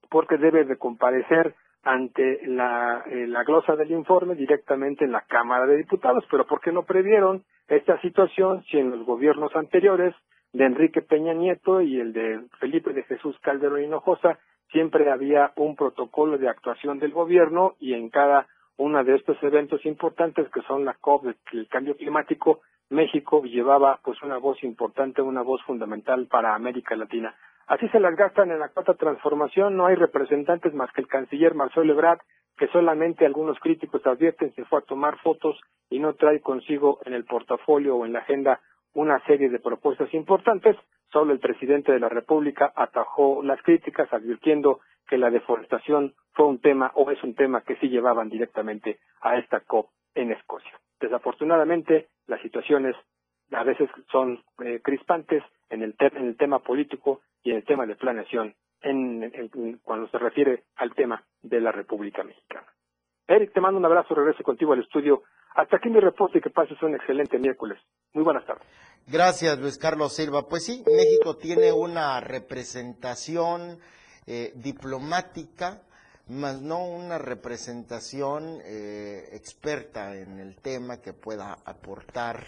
porque debe de comparecer ante la, eh, la glosa del informe directamente en la Cámara de Diputados. Pero ¿por qué no previeron esta situación si en los gobiernos anteriores de Enrique Peña Nieto y el de Felipe de Jesús Calderón Hinojosa siempre había un protocolo de actuación del gobierno y en cada uno de estos eventos importantes que son la COP, el cambio climático, México llevaba pues una voz importante, una voz fundamental para América Latina. Así se las gastan en la cuarta transformación, no hay representantes más que el canciller Marcelo Ebrard, que solamente algunos críticos advierten se fue a tomar fotos y no trae consigo en el portafolio o en la agenda una serie de propuestas importantes. Solo el presidente de la República atajó las críticas advirtiendo que la deforestación fue un tema o es un tema que sí llevaban directamente a esta COP en Escocia. Desafortunadamente, las situaciones a veces son eh, crispantes en el, en el tema político y en el tema de planeación en, cuando se refiere al tema de la República Mexicana. Eric, te mando un abrazo, regreso contigo al estudio. Hasta aquí mi reporte y que pases un excelente miércoles. Muy buenas tardes. Gracias, Luis Carlos Silva. Pues sí, México tiene una representación eh, diplomática, más no una representación eh, experta en el tema que pueda aportar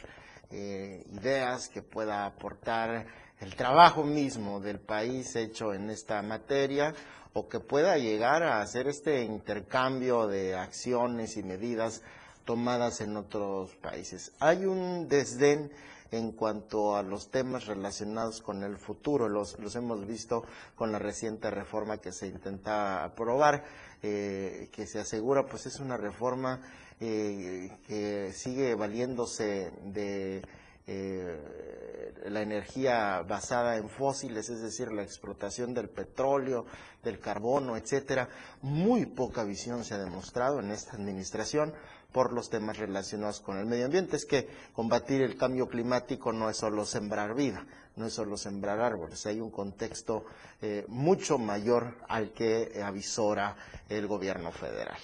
eh, ideas, que pueda aportar el trabajo mismo del país hecho en esta materia o que pueda llegar a hacer este intercambio de acciones y medidas tomadas en otros países. Hay un desdén en cuanto a los temas relacionados con el futuro. Los, los hemos visto con la reciente reforma que se intenta aprobar, eh, que se asegura, pues es una reforma eh, que sigue valiéndose de eh, la energía basada en fósiles, es decir, la explotación del petróleo, del carbono, etcétera. Muy poca visión se ha demostrado en esta administración por los temas relacionados con el medio ambiente. Es que combatir el cambio climático no es solo sembrar vida, no es solo sembrar árboles, hay un contexto eh, mucho mayor al que avisora el gobierno federal.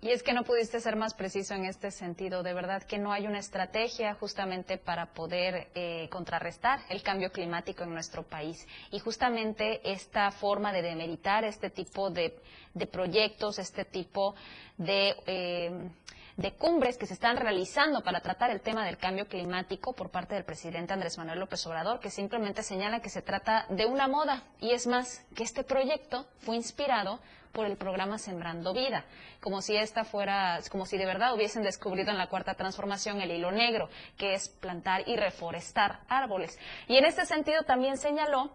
Y es que no pudiste ser más preciso en este sentido. De verdad que no hay una estrategia justamente para poder eh, contrarrestar el cambio climático en nuestro país. Y justamente esta forma de demeritar este tipo de, proyectos, este tipo. Eh, de cumbres que se están realizando para tratar el tema del cambio climático por parte del presidente Andrés Manuel López Obrador, que simplemente señala que se trata de una moda. Y es más, que este proyecto fue inspirado por el programa Sembrando Vida, como si esta fuera, como si de verdad hubiesen descubierto en la cuarta transformación el hilo negro, que es plantar y reforestar árboles. Y en este sentido también señaló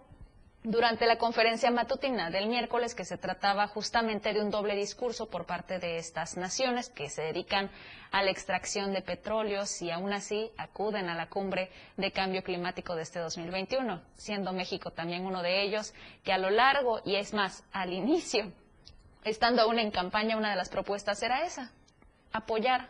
durante la conferencia matutina del miércoles que se trataba justamente de un doble discurso por parte de estas naciones que se dedican a la extracción de petróleos y aún así acuden a la cumbre de cambio climático de este 2021, siendo México también uno de ellos que a lo largo y es más al inicio estando aún en campaña, una de las propuestas era esa, apoyar,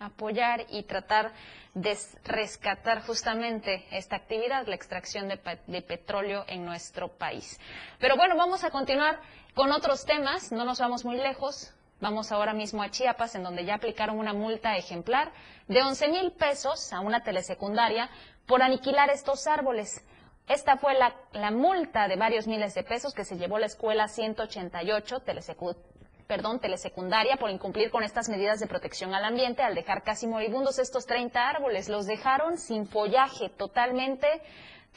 apoyar y tratar de rescatar justamente esta actividad, la extracción de, petróleo en nuestro país. Pero bueno, vamos a continuar con otros temas, no nos vamos muy lejos. Vamos ahora mismo a Chiapas, en donde ya aplicaron una multa ejemplar de 11 mil pesos a una telesecundaria por aniquilar estos árboles. Esta fue la, multa de varios miles de pesos que se llevó la escuela 188 perdón, telesecundaria por incumplir con estas medidas de protección al ambiente al dejar casi moribundos estos 30 árboles. Los dejaron sin follaje, totalmente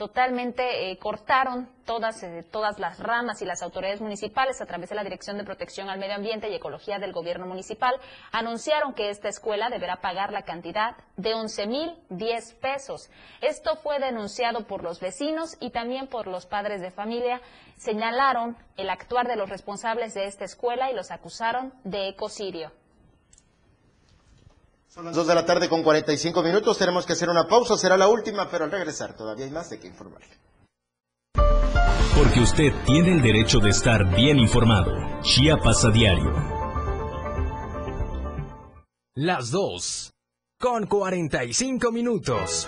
totalmente eh, cortaron todas, eh, todas las ramas y las autoridades municipales a través de la Dirección de Protección al Medio Ambiente y Ecología del Gobierno Municipal anunciaron que esta escuela deberá pagar la cantidad de 11 mil 10 pesos. Esto fue denunciado por los vecinos y también por los padres de familia. Señalaron el actuar de los responsables de esta escuela y los acusaron de ecocidio. Son las 2 de la tarde con 45 minutos. Tenemos que hacer una pausa. Será la última, pero al regresar todavía hay más de qué informarle. Porque usted tiene el derecho de estar bien informado. Chiapas a diario. Las 2 con 45 minutos.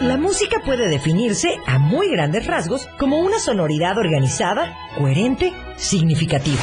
La música puede definirse a muy grandes rasgos como una sonoridad organizada, coherente, significativa.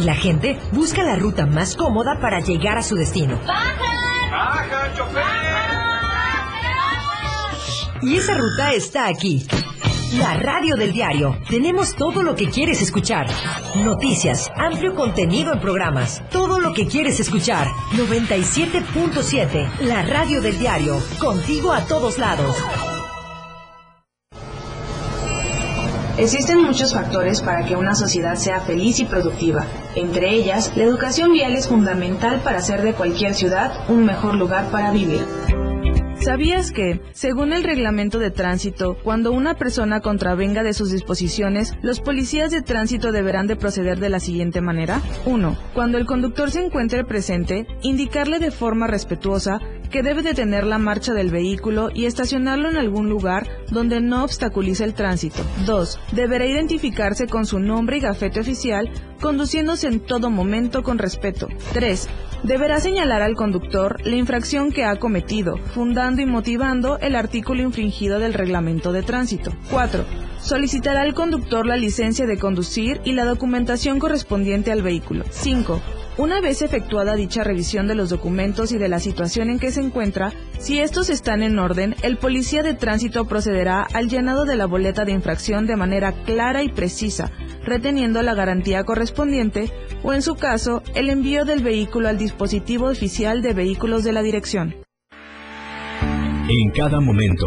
Y la gente busca la ruta más cómoda para llegar a su destino. Y esa ruta está aquí. La radio del diario. Tenemos todo lo que quieres escuchar. Noticias, amplio contenido en programas. Todo lo que quieres escuchar. 97.7. La radio del diario. Contigo a todos lados. Existen muchos factores para que una sociedad sea feliz y productiva. Entre ellas, la educación vial es fundamental para hacer de cualquier ciudad un mejor lugar para vivir. ¿Sabías que, según el reglamento de tránsito, cuando una persona contravenga de sus disposiciones, los policías de tránsito deberán de proceder de la siguiente manera? 1. Cuando el conductor se encuentre presente, indicarle de forma respetuosa que debe detener la marcha del vehículo y estacionarlo en algún lugar donde no obstaculice el tránsito. 2. Deberá identificarse con su nombre y gafete oficial, conduciéndose en todo momento con respeto. 3. Deberá señalar al conductor la infracción que ha cometido, fundando y motivando el artículo infringido del reglamento de tránsito. 4. Solicitará al conductor la licencia de conducir y la documentación correspondiente al vehículo. 5. Una vez efectuada dicha revisión de los documentos y de la situación en que se encuentra, si estos están en orden, el policía de tránsito procederá al llenado de la boleta de infracción de manera clara y precisa, reteniendo la garantía correspondiente o, en su caso, el envío del vehículo al dispositivo oficial de vehículos de la dirección. En cada momento,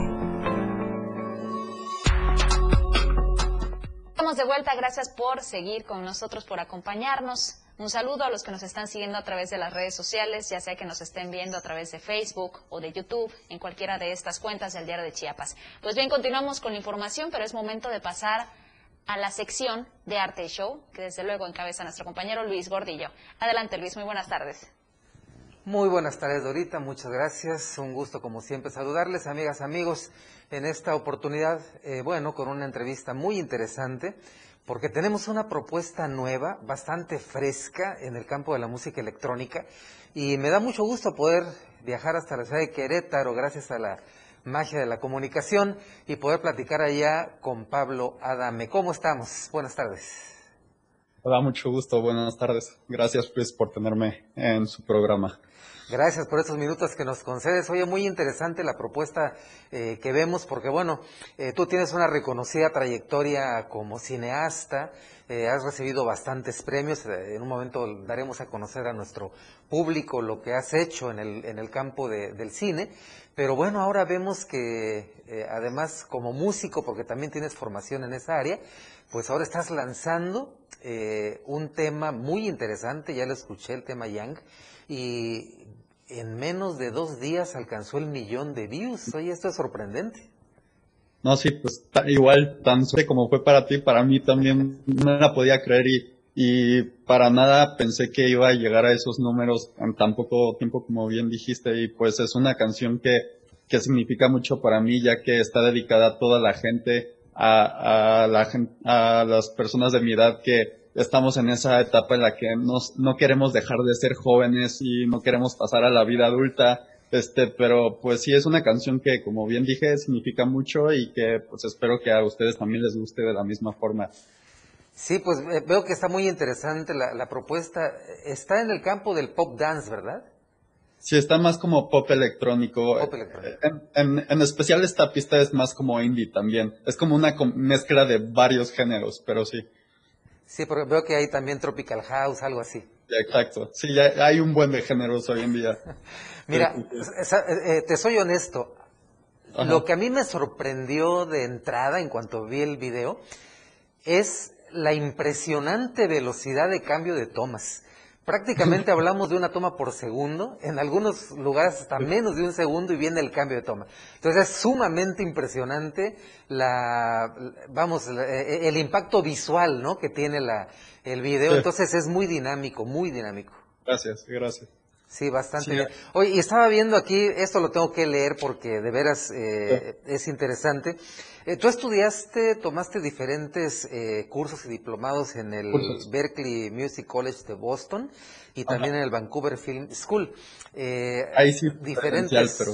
De vuelta, gracias por seguir con nosotros, por acompañarnos. Un saludo a los que nos están siguiendo a través de las redes sociales, ya sea que nos estén viendo a través de Facebook o de YouTube, en cualquiera de estas cuentas del Diario de Chiapas. Pues bien, continuamos con la información, pero es momento de pasar a la sección de Arte y Show, que desde luego encabeza nuestro compañero Luis Gordillo. Adelante, Luis, muy buenas tardes. Muy buenas tardes, Dorita. Muchas gracias. Un gusto, como siempre, saludarles, amigas, amigos, en esta oportunidad, eh, bueno, con una entrevista muy interesante, porque tenemos una propuesta nueva, bastante fresca en el campo de la música electrónica, y me da mucho gusto poder viajar hasta la ciudad de Querétaro, gracias a la magia de la comunicación, y poder platicar allá con Pablo Adame. ¿Cómo estamos? Buenas tardes. Hola, mucho gusto, buenas tardes. Gracias pues por tenerme en su programa. Gracias por estos minutos que nos concedes. Oye, muy interesante la propuesta eh, que vemos, porque bueno, eh, tú tienes una reconocida trayectoria como cineasta, eh, has recibido bastantes premios, en un momento daremos a conocer a nuestro público lo que has hecho en el, en el campo de- del cine, pero bueno, ahora vemos que además como músico, porque también tienes formación en esa área, pues ahora estás lanzando un tema muy interesante, ya lo escuché, el tema Young, y en menos de dos días alcanzó el millón de views. Oye, esto es sorprendente. No, sí, pues igual, tan suerte como fue para ti, para mí también no la podía creer y, y para nada pensé que iba a llegar a esos números en tan poco tiempo como bien dijiste y pues es una canción que, que significa mucho para mí ya que está dedicada a toda la gente, a, a, la, a las personas de mi edad que estamos en esa etapa en la que nos, no queremos dejar de ser jóvenes y no queremos pasar a la vida adulta Este, pero pues sí es una canción que, como bien dije, significa mucho y que pues espero que a ustedes también les guste de la misma forma. Sí, pues veo que está muy interesante la, la propuesta. Está en el campo del pop dance, ¿verdad? Sí, está más como pop electrónico. Pop electrónico. En, en- en especial esta pista es más como indie también. Es como una mezcla de varios géneros, pero sí. Sí, porque veo que hay también tropical house, algo así. Exacto. Sí, ya hay un buen de géneros hoy en día. Mira, sa- eh, eh, te soy honesto. Ajá. Lo que a mí me sorprendió de entrada en cuanto vi el video es la impresionante velocidad de cambio de tomas. Prácticamente hablamos de una toma por segundo, en algunos lugares hasta menos de un segundo y viene el cambio de toma. Entonces es sumamente impresionante la, vamos, la- eh, el impacto visual, ¿no? Que tiene la, el video. Sí. Entonces es muy dinámico, muy dinámico. Gracias, gracias. Sí, bastante Sí. bien. Oye, y estaba viendo aquí, esto lo tengo que leer porque de veras eh, es interesante. Eh, tú estudiaste, tomaste diferentes eh, cursos y diplomados en el Cursos. Berklee Music College de Boston y también en el Vancouver Film School. Eh, Ahí sí, diferentes, pero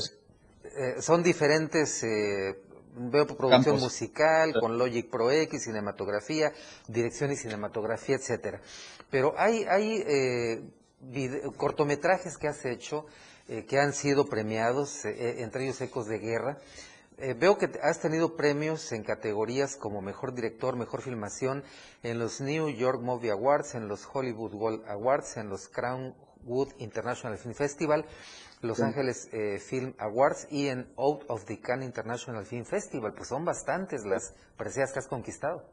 eh, son diferentes, eh, veo producción Campos. musical, con Logic Pro X, cinematografía, dirección y cinematografía, etcétera. Pero hay, hay eh, cortometrajes que has hecho eh, que han sido premiados, eh, entre ellos Ecos de Guerra. Eh, veo que has tenido premios en categorías como Mejor Director, Mejor Filmación en los New York Movie Awards, en los Hollywood Gold Awards, en los Crown Wood International Film Festival, Los Sí. Ángeles eh, Film Awards y en Out of the Cannes International Film Festival. Pues son bastantes las preseas que has conquistado.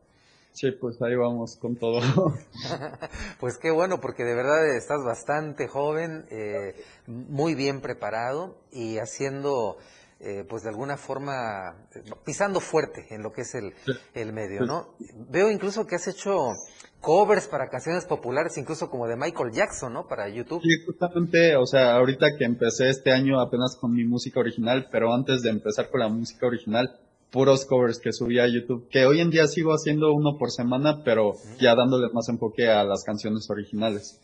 Sí, pues ahí vamos con todo. Pues qué bueno, porque de verdad estás bastante joven, eh, muy bien preparado y haciendo, eh, pues de alguna forma, eh, pisando fuerte en lo que es el, el medio, ¿no? Veo incluso que has hecho covers para canciones populares, incluso como de Michael Jackson, ¿no? Para YouTube. Sí, justamente, o sea, ahorita que empecé este año apenas con mi música original, pero antes de empezar con la música original, puros covers que subí a YouTube, que hoy en día sigo haciendo uno por semana, pero ya dándole más enfoque a las canciones originales.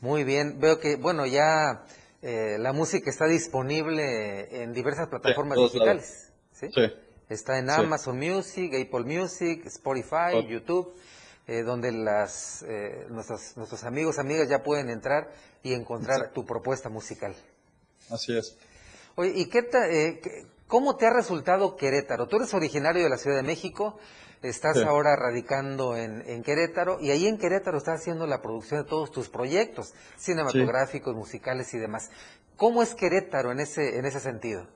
Muy bien, veo que, bueno, ya eh, la música está disponible en diversas plataformas todos digitales. ¿sí? Sí. Está en Sí. Amazon Music, Apple Music, Spotify, Oh. YouTube, eh, donde las, eh, nuestros, nuestros amigos, amigas ya pueden entrar y encontrar tu propuesta musical. Así es. Oye, ¿y qué ta- eh, qué- cómo te ha resultado Querétaro? Tú eres originario de la Ciudad de México, estás Sí. ahora radicando en, en Querétaro y ahí en Querétaro estás haciendo la producción de todos tus proyectos cinematográficos, musicales y demás. ¿Cómo es Querétaro en ese, en ese sentido?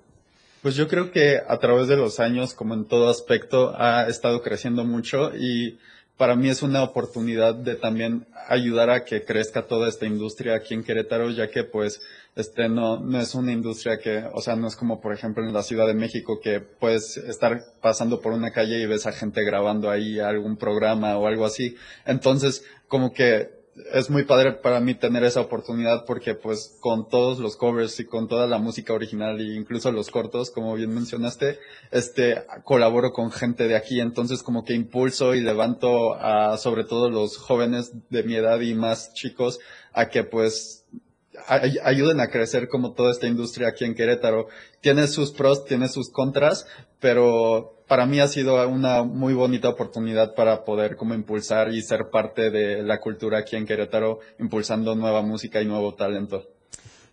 Pues yo creo que a través de los años, como en todo aspecto, ha estado creciendo mucho y para mí es una oportunidad de también ayudar a que crezca toda esta industria aquí en Querétaro, ya que pues este no, no es una industria que, o sea, no es como por ejemplo en la Ciudad de México que puedes estar pasando por una calle y ves a gente grabando ahí algún programa o algo así. Entonces, como que es muy padre para mí tener esa oportunidad porque pues con todos los covers y con toda la música original e incluso los cortos, como bien mencionaste, este colaboro con gente de aquí, entonces como que impulso y levanto a sobre todo los jóvenes de mi edad y más chicos a que pues ay- ayuden a crecer como toda esta industria aquí en Querétaro. Tiene sus pros, tiene sus contras, pero para mí ha sido una muy bonita oportunidad para poder como impulsar y ser parte de la cultura aquí en Querétaro, impulsando nueva música y nuevo talento.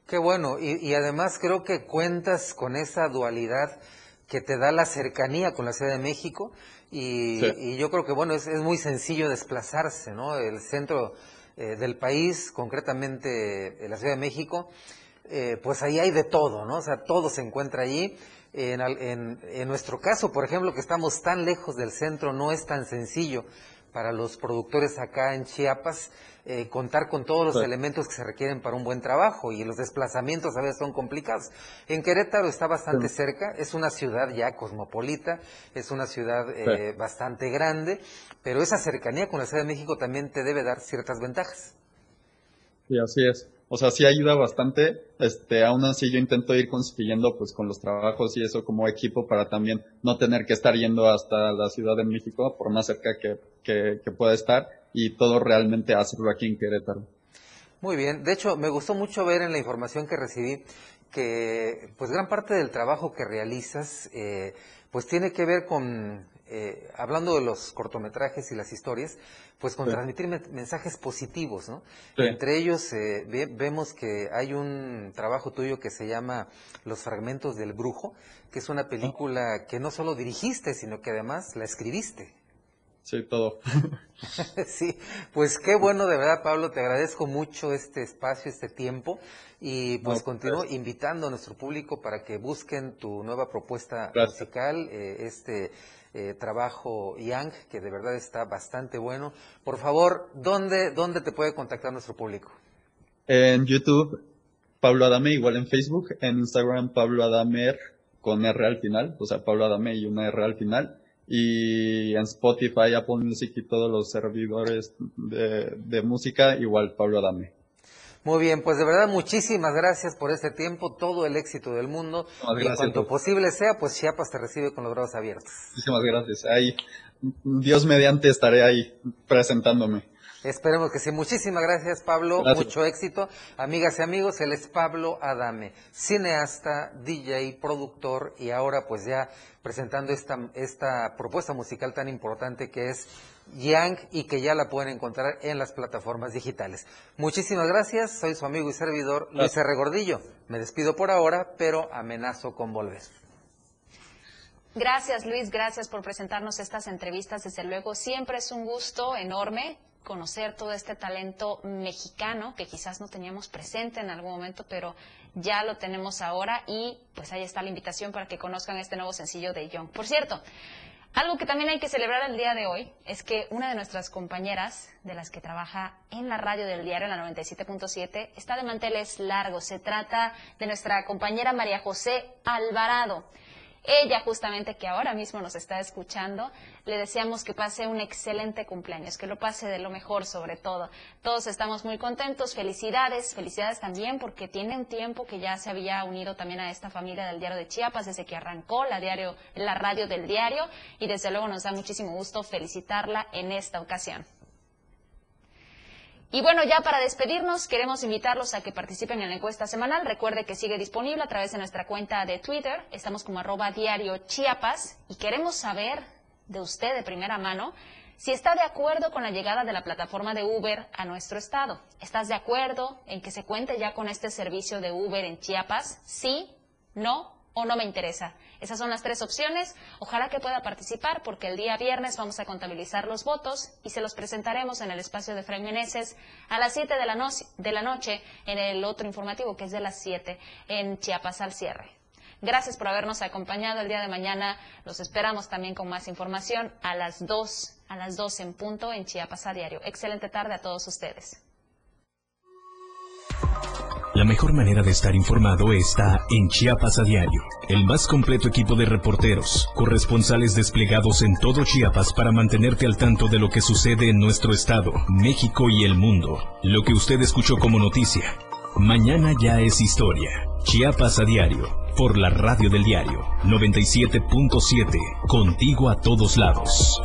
Qué bueno, y, y además creo que cuentas con esa dualidad que te da la cercanía con la Ciudad de México y, Sí. y yo creo que bueno, es, es muy sencillo desplazarse, ¿no? El centro eh, del país, concretamente eh, la Ciudad de México, eh, pues ahí hay de todo, ¿no? O sea, todo se encuentra allí. En, en- en nuestro caso, por ejemplo, que estamos tan lejos del centro, no es tan sencillo para los productores acá en Chiapas eh, contar con todos los Sí. elementos que se requieren para un buen trabajo y los desplazamientos a veces son complicados. En Querétaro está bastante Sí. cerca, es una ciudad ya cosmopolita, es una ciudad eh, bastante grande, pero esa cercanía con la Ciudad de México también te debe dar ciertas ventajas. Sí, así es. O sea, sí ayuda bastante. Este, aún así yo intento ir consiguiendo pues con los trabajos y eso como equipo para también no tener que estar yendo hasta la Ciudad de México, por más cerca que, que, pueda estar, y todo realmente hacerlo aquí en Querétaro. Muy bien, de hecho me gustó mucho ver en la información que recibí que pues gran parte del trabajo que realizas eh, pues tiene que ver con, eh, hablando de los cortometrajes y las historias, pues con Sí. transmitir men- mensajes positivos, ¿no? Sí. Entre ellos eh, ve- vemos que hay un trabajo tuyo que se llama Los Fragmentos del Brujo, que es una película que no solo dirigiste, sino que además la escribiste. Sí, todo. Sí, pues qué bueno, de verdad, Pablo, te agradezco mucho este espacio, este tiempo, y pues No, continúo invitando a nuestro público para que busquen tu nueva propuesta Gracias. musical, eh, este eh, trabajo Young, que de verdad está bastante bueno. Por favor, ¿dónde, dónde te puede contactar nuestro público? En YouTube, Pablo Adame, igual en Facebook. En Instagram, Pablo Adamer con R al final, o sea, Pablo Adame y una R al final. Y en Spotify, Apple Music y todos los servidores de, de música, igual Pablo Adame. Muy bien, pues de verdad muchísimas gracias por este tiempo, todo el éxito del mundo. Y en cuanto posible sea, pues Chiapas te recibe con los brazos abiertos. Muchísimas gracias. Ahí, Dios mediante, estaré ahí presentándome. Esperemos que sí. Muchísimas gracias, Pablo. Gracias. Mucho éxito. Amigas y amigos, él es Pablo Adame, cineasta, DJ, productor y ahora pues ya presentando esta, esta propuesta musical tan importante que es Yang y que ya la pueden encontrar en las plataformas digitales. Muchísimas gracias. Soy su amigo y servidor Luis R. Gordillo. Me despido por ahora, pero amenazo con volver. Gracias Luis, gracias por presentarnos estas entrevistas. Desde luego, siempre es un gusto enorme conocer todo este talento mexicano que quizás no teníamos presente en algún momento, pero ya lo tenemos ahora y pues ahí está la invitación para que conozcan este nuevo sencillo de Young. Por cierto, algo que también hay que celebrar el día de hoy es que una de nuestras compañeras, de las que trabaja en la radio del diario, en la 97.7, está de manteles largos. Se trata de nuestra compañera María José Alvarado. Ella justamente que ahora mismo nos está escuchando, le deseamos que pase un excelente cumpleaños, que lo pase de lo mejor sobre todo. Todos estamos muy contentos, felicidades, felicidades también porque tiene un tiempo que ya se había unido también a esta familia del diario de Chiapas desde que arrancó la, diario, la radio del diario y desde luego nos da muchísimo gusto felicitarla en esta ocasión. Y bueno, ya para despedirnos, queremos invitarlos a que participen en la encuesta semanal. Recuerde que sigue disponible a través de nuestra cuenta de Twitter. Estamos como arroba diario Chiapas y queremos saber de usted de primera mano si está de acuerdo con la llegada de la plataforma de Uber a nuestro estado. ¿Estás de acuerdo en que se cuente ya con este servicio de Uber en Chiapas? ¿Sí? ¿No? ¿O no me interesa? Esas son las tres opciones. Ojalá que pueda participar porque el día viernes vamos a contabilizar los votos y se los presentaremos en el espacio de Fray Meneses a las 7 de la, de la noche en el otro informativo que es de las 7 en Chiapas al cierre. Gracias por habernos acompañado el día de mañana. Los esperamos también con más información a las 2, a las 2 en punto en Chiapas a diario. Excelente tarde a todos ustedes. La mejor manera de estar informado está en Chiapas a diario. El más completo equipo de reporteros, corresponsales desplegados en todo Chiapas para mantenerte al tanto de lo que sucede en nuestro estado, México y el mundo. Lo que usted escuchó como noticia. Mañana ya es historia. Chiapas a diario. Por la radio del diario 97.7. Contigo a todos lados.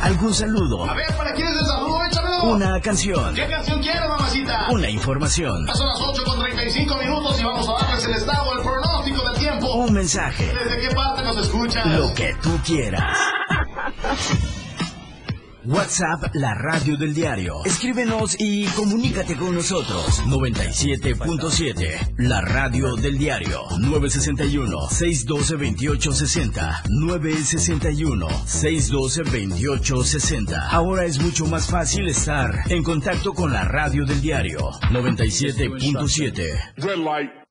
¿Algún saludo? A ver, ¿para quién es el saludo? Échamelo. Una canción. ¿Qué canción quiere, mamacita? Una información. Son las 8 con 35 minutos y vamos a darles el estado, el pronóstico del tiempo. Un mensaje. ¿Desde qué parte nos escuchas? Lo que tú quieras. WhatsApp, la radio del diario. Escríbenos y comunícate con nosotros. 97.7, la radio del diario. 961-612-2860. 961-612-2860. Ahora es mucho más fácil estar en contacto con la radio del diario. 97.7. Red light.